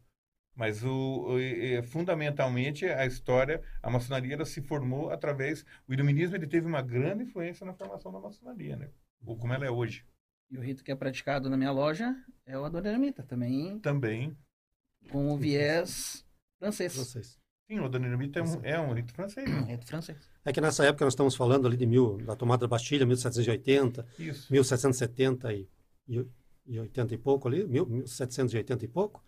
S4: Mas o, o- e- fundamentalmente a história, a maçonaria se formou através o iluminismo ele teve uma grande influência na formação da maçonaria, né? Ou como ela é hoje.
S3: E o rito que é praticado na minha loja é o Adoramita, também
S4: Também,
S3: com o viés francês.
S2: francês.
S4: sim, o Danilomita é um, é um rito francês, né?
S3: Rito francês.
S2: É que nessa época nós estamos falando ali de mil, da tomada da Bastilha, 1780,
S4: Isso.
S2: 1770 e, e, e 80 e pouco ali, mil- 1780 e pouco.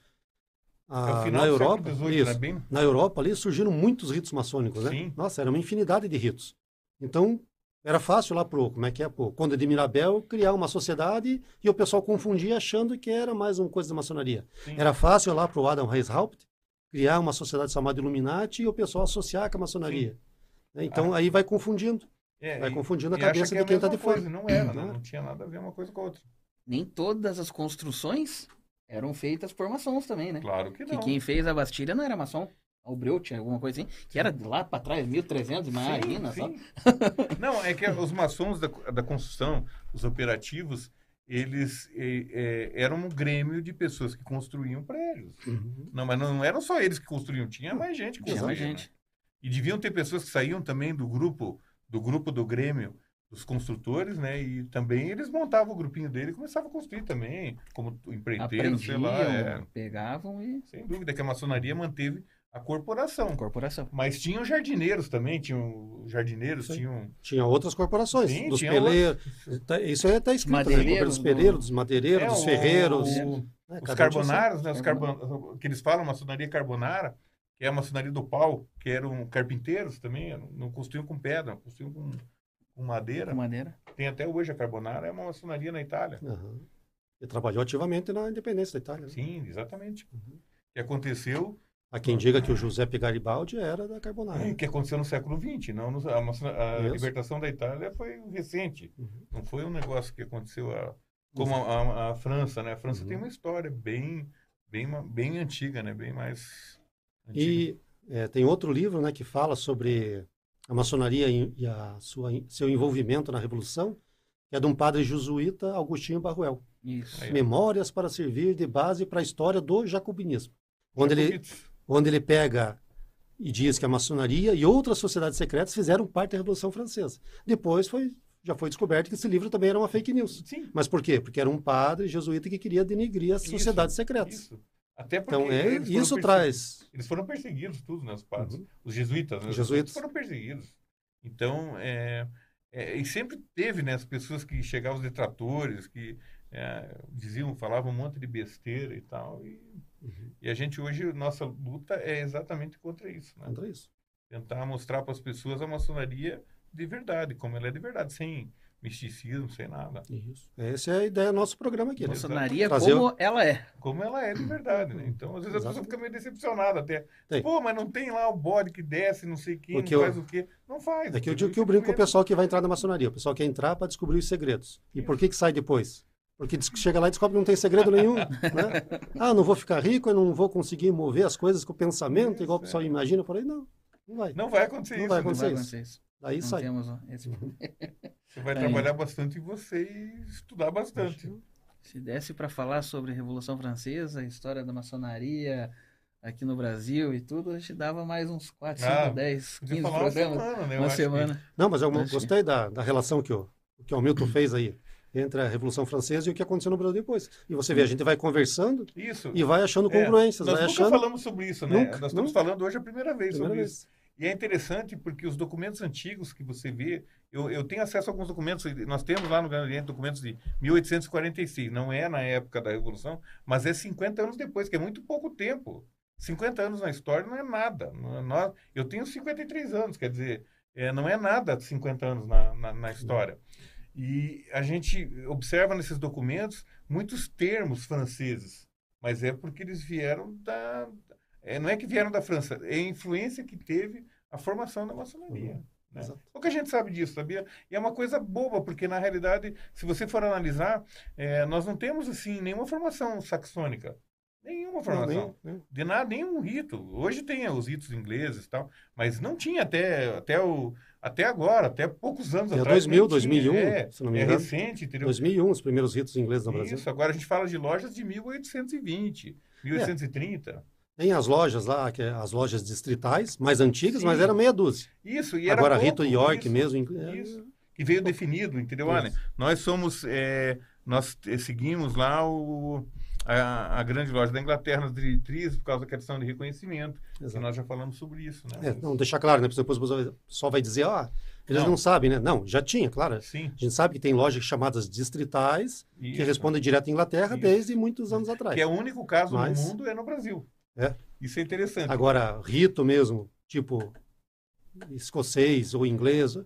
S4: É
S2: Ah,
S4: final
S2: na Europa,
S4: século XVIII,
S2: isso,
S4: né? Bem,
S2: na Europa ali surgiram muitos ritos maçônicos, né?
S4: Sim.
S2: Nossa, era uma infinidade de ritos. Então, era fácil lá pro, como é que é, pro Conde de Mirabel criar uma sociedade e o pessoal confundia achando que era mais uma coisa da maçonaria.
S4: sim.
S2: Era fácil lá pro Adam Weishaupt criar uma sociedade chamada Illuminati e o pessoal associar com a maçonaria. Né? Então, aí vai confundindo.
S4: É,
S2: vai
S4: e-
S2: confundindo a cabeça
S4: que é
S2: de quem está de fora.
S4: Não era, né?
S2: Não?
S4: Não tinha nada a ver uma coisa com a outra.
S3: Nem todas as construções eram feitas por maçons também, né?
S4: Claro que
S3: Que
S4: não.
S3: quem fez a Bastilha não era maçom. O Breut, alguma coisa assim, que era lá pra trás, 1300 e
S4: Sim,
S3: marina, só.
S4: sim. Não, é que os maçons da, da construção, os operativos, eles eh, eh, eram um grêmio de pessoas que construíam prédios.
S2: Uhum.
S4: Não, mas não eram só eles que construíam, tinha mais gente que
S3: Tinha
S4: construía.
S3: mais
S4: né?
S3: gente.
S4: E deviam ter pessoas que saíam também do grupo, do grupo do Grêmio dos construtores, né? E também eles montavam o grupinho dele e começavam a construir também, como empreiteiro, sei lá. é.
S3: pegavam e.
S4: Sem dúvida que a maçonaria manteve a corporação.
S3: Corporação.
S4: Mas tinham jardineiros também, tinham jardineiros,
S2: Sim.
S4: tinham.
S2: Tinha outras corporações,
S4: Sim,
S2: dos peleiros. Tá- Isso aí está escrito, né?
S3: Madeireiros
S2: Dos
S3: do-
S2: peleiros, dos madeireiros,
S4: É,
S2: dos ferreiros.
S4: o-
S2: né?
S4: os carbonaras, né? Os carbon... que eles falam, maçonaria carbonara, que é a maçonaria do pau, que eram carpinteiros também, não construíam com pedra, construíam com, com madeira.
S3: Com madeira.
S4: Tem até hoje a carbonara, é uma maçonaria na Itália.
S2: Aham. E trabalhou ativamente na independência da Itália. né?
S4: Sim, exatamente.
S2: Uhum.
S4: Que aconteceu,
S2: Há quem diga que o Giuseppe Garibaldi era da Carbonara.
S4: que aconteceu no século XX, não no- a, maçona- a libertação da Itália foi recente.
S2: Uhum.
S4: Não foi um negócio que aconteceu a- como a, a- a França, né? A França
S2: Uhum.
S4: tem uma história bem bem, bem antiga, né? Bem mais antiga.
S2: E é, tem outro livro né, que fala sobre a maçonaria e, a sua, seu envolvimento na Revolução, que é de um padre jesuíta, Agostinho Barruel.
S3: Isso.
S2: Memórias para servir de base para a história do jacobinismo. Onde ele. Onde ele pega e diz que a maçonaria e outras sociedades secretas fizeram parte da Revolução Francesa. Depois foi, já foi descoberto que esse livro também era uma fake news.
S4: Sim,
S2: Mas por quê? Porque era um padre jesuíta que queria denegrir as
S4: Isso,
S2: sociedades secretas.
S4: isso. Até porque
S2: Então, é,
S4: eles foram
S2: isso traz.
S4: Eles foram perseguidos, tudo, né? Os padres.
S2: Uhum.
S4: Os jesuítas, né?
S2: Os jesuítas.
S4: foram perseguidos. Então, é, é, e sempre teve, né? As pessoas que chegavam, os detratores, que é, diziam, falavam um monte de besteira e tal. E,
S2: Uhum.
S4: e a gente hoje, nossa luta é exatamente contra isso, né?
S2: Contra isso.
S4: Tentar mostrar para as pessoas a maçonaria de verdade, como ela é de verdade, sem misticismo, sem nada.
S2: Isso. Essa é a ideia do nosso programa aqui. Né?
S3: Maçonaria
S2: o-
S3: como ela é.
S4: Como ela é de verdade, né? Então, às vezes a pessoa fica meio decepcionada até.
S2: Tem.
S4: Pô, mas não tem lá o bode que desce, não sei quem,
S2: Porque
S4: não
S2: eu-
S4: faz o quê. Não faz.
S2: É que eu digo que eu
S4: Isso
S2: brinco com o pessoal que vai entrar na maçonaria. O pessoal quer entrar para descobrir os segredos. E por que que sai depois? Porque chega lá e descobre que não tem segredo nenhum. né? Ah, não vou ficar rico, eu não vou conseguir mover as coisas com o pensamento,
S4: Isso,
S2: igual o pessoal
S4: é.
S2: imagina por aí. Não, não vai.
S4: Não vai acontecer
S2: Não
S4: isso.
S2: vai
S4: né?
S3: Não vai
S2: acontecer
S3: acontecer isso.
S2: Daí
S3: Não
S2: sai.
S3: temos esse...
S4: Você vai
S3: É.
S4: trabalhar bastante em você e estudar bastante.
S3: Se desse para falar sobre a Revolução Francesa, a história da maçonaria aqui no Brasil e tudo, a gente dava mais uns 4, 5,
S4: Ah,
S3: 10,
S4: Podia
S3: 15
S4: falar uma
S3: programas.
S4: semana, né? Eu
S3: Uma
S4: acho que-
S3: semana.
S2: Não, mas eu
S3: que-
S2: gostei da, da relação que o, que o Hamilton fez aí entre a Revolução Francesa e o que aconteceu no Brasil depois. E você vê, a gente vai conversando
S4: Isso.
S2: e vai achando
S4: É,
S2: congruências,
S4: Nós
S2: vai
S4: nunca
S2: achando.
S4: falamos sobre isso, né?
S2: Nunca,
S4: Nós estamos
S2: nunca.
S4: falando hoje a primeira vez
S2: Primeira
S4: sobre
S2: vez.
S4: isso. E é interessante porque os documentos antigos que você vê, eu, eu tenho acesso a alguns documentos, nós temos lá no Grande Oriente documentos de 1846, não é na época da Revolução, mas é 50 anos depois, que é muito pouco tempo. 50 anos na história não é nada. É- nós- eu tenho 53 anos, quer dizer, é, não é nada 50 anos na, na, na história. E a gente observa nesses documentos muitos termos franceses, mas é porque eles vieram da. é, não é que vieram da França, é a influência que teve a formação da maçonaria. Né?
S2: Exato.
S4: Pouca gente sabe disso, sabia? E é uma coisa boba, porque na realidade, se você for analisar, é, nós não temos assim nenhuma formação saxônica. Nenhuma
S2: Não,
S4: formação.
S2: nem- nem-
S4: De nada, nenhum rito. Hoje tem os ritos ingleses e tal, mas não tinha até, até, o, até agora, até poucos anos
S2: É
S4: atrás.
S2: 2000,
S4: nem
S2: 2001,
S4: tinha. É,
S2: se não me
S4: é
S2: engano.
S4: recente, entendeu?
S2: 2001, os primeiros ritos ingleses no Brasil.
S4: Isso, agora a gente fala de lojas de 1820, 1830.
S2: Tem as lojas lá, que é as lojas distritais, mais antigas,
S4: Sim.
S2: mas era meia dúzia.
S4: Isso, e era
S2: Agora,
S4: pouco,
S2: Rito York
S4: isso,
S2: mesmo. é,
S4: Isso. Que veio definido, entendeu?
S2: Isso.
S4: nós somos, é, nós eh, seguimos lá o, a, a grande loja da Inglaterra, as diretrizes, por causa da questão de reconhecimento. E
S2: exato.
S4: nós já falamos sobre isso, né?
S2: É, não, deixar claro, né? porque Depois o pessoal vai dizer, ah, eles
S4: Não.
S2: não. sabem, né? Não, já tinha, claro.
S4: Sim.
S2: A gente sabe que tem lojas chamadas distritais que
S4: isso.
S2: respondem direto à Inglaterra
S4: Isso.
S2: desde muitos anos atrás.
S4: Que é o único caso
S2: Mas-
S4: no mundo é no Brasil.
S2: É.
S4: Isso é interessante.
S2: Agora, rito mesmo, tipo escocês ou inglês,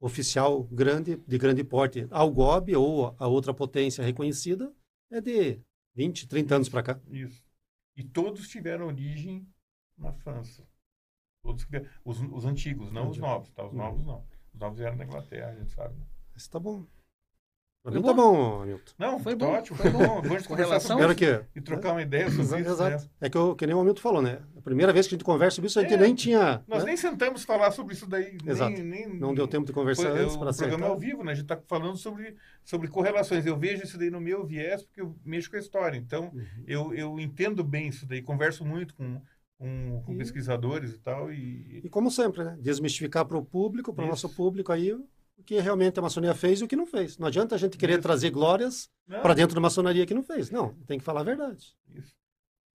S2: oficial grande, de grande porte, algob ou a outra potência reconhecida, é de 20, 30 anos para cá.
S4: Isso. E todos tiveram origem na França. Todos os, os antigos, não os
S2: Antigo.
S4: novos. Tá? Os
S2: Uhum.
S4: novos não. Os novos vieram da Inglaterra, a gente sabe. né?
S2: Isso tá bom.
S3: Foi
S2: mim tá bom, Hamilton.
S4: Não,
S3: Foi bom,
S4: ótimo.
S3: foi bom.
S4: Vamos
S3: Com relação-
S4: sobre
S2: que
S4: e trocar uma ideia sobre
S2: Exato,
S4: isso.
S2: exato.
S4: Né?
S2: É que, eu, que nem o Hamilton falou, né? A primeira vez que a gente conversa sobre isso, a gente
S4: É,
S2: nem tinha.
S4: Nós
S2: né?
S4: nem sentamos falar sobre isso daí.
S2: Exato.
S4: Nem, nem,
S2: Não deu tempo de conversar
S4: Foi-
S2: antes
S4: o
S2: para
S4: programa é ao vivo, né? A gente está falando sobre, sobre correlações. Eu vejo isso daí no meu viés, porque eu mexo com a história. Então,
S2: Uhum.
S4: eu, eu entendo bem isso daí. Converso muito com, com, com
S2: E-
S4: pesquisadores e tal. E,
S2: E como sempre, né? Desmistificar para o público, para o nosso público aí, o que realmente a maçonaria fez e o que não fez. Não adianta a gente querer
S4: Isso.
S2: trazer glórias para dentro da maçonaria que não fez. Não, tem que falar a verdade.
S4: Isso.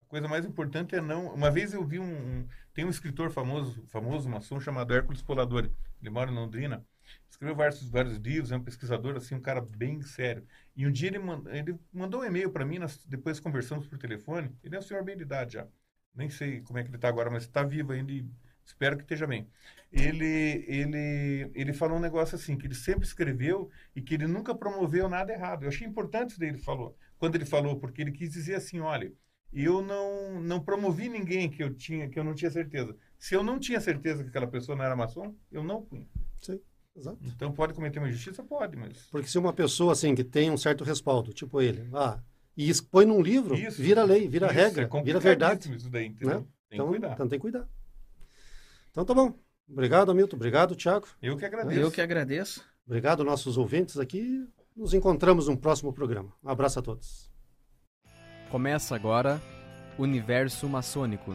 S4: A coisa mais importante é não. Uma vez eu vi um. um- tem um escritor famoso, famoso maçom, chamado Hércules Poladori. Ele mora em Londrina. Escreveu vários, vários livros, é um pesquisador, assim, um cara bem sério. E um dia ele, mand- ele mandou um e-mail para mim, nós depois conversamos por telefone. Ele é um senhor bem de idade já. Nem sei como é que ele está agora, mas está vivo ainda e espero que esteja bem. Ele, ele, ele falou um negócio assim, que ele sempre escreveu e que ele nunca promoveu nada errado. Eu achei importante isso daí ele falou. Quando ele falou, porque ele quis dizer assim, olha, eu não, não promovi ninguém que eu tinha que eu não tinha certeza. Se eu não tinha certeza que aquela pessoa não era maçom, eu não punha.
S2: Exato.
S4: Então pode cometer uma injustiça? Pode, mas...
S2: Porque se uma pessoa assim que tem um certo respaldo, tipo ele, ah, e expõe num livro,
S4: Isso.
S2: vira lei, vira
S4: Isso,
S2: regra,
S4: é
S2: vira verdade.
S4: Isso daí, entendeu?
S2: Né?
S4: Tem
S2: Então,
S4: que cuidar.
S2: então tem que cuidar. Então tá bom. Obrigado, Hamilton. Obrigado, Thiago.
S4: Eu que agradeço.
S3: Eu que agradeço.
S2: Obrigado, nossos ouvintes aqui. Nos encontramos no próximo programa. Um abraço a todos.
S1: Começa agora Universo Maçônico.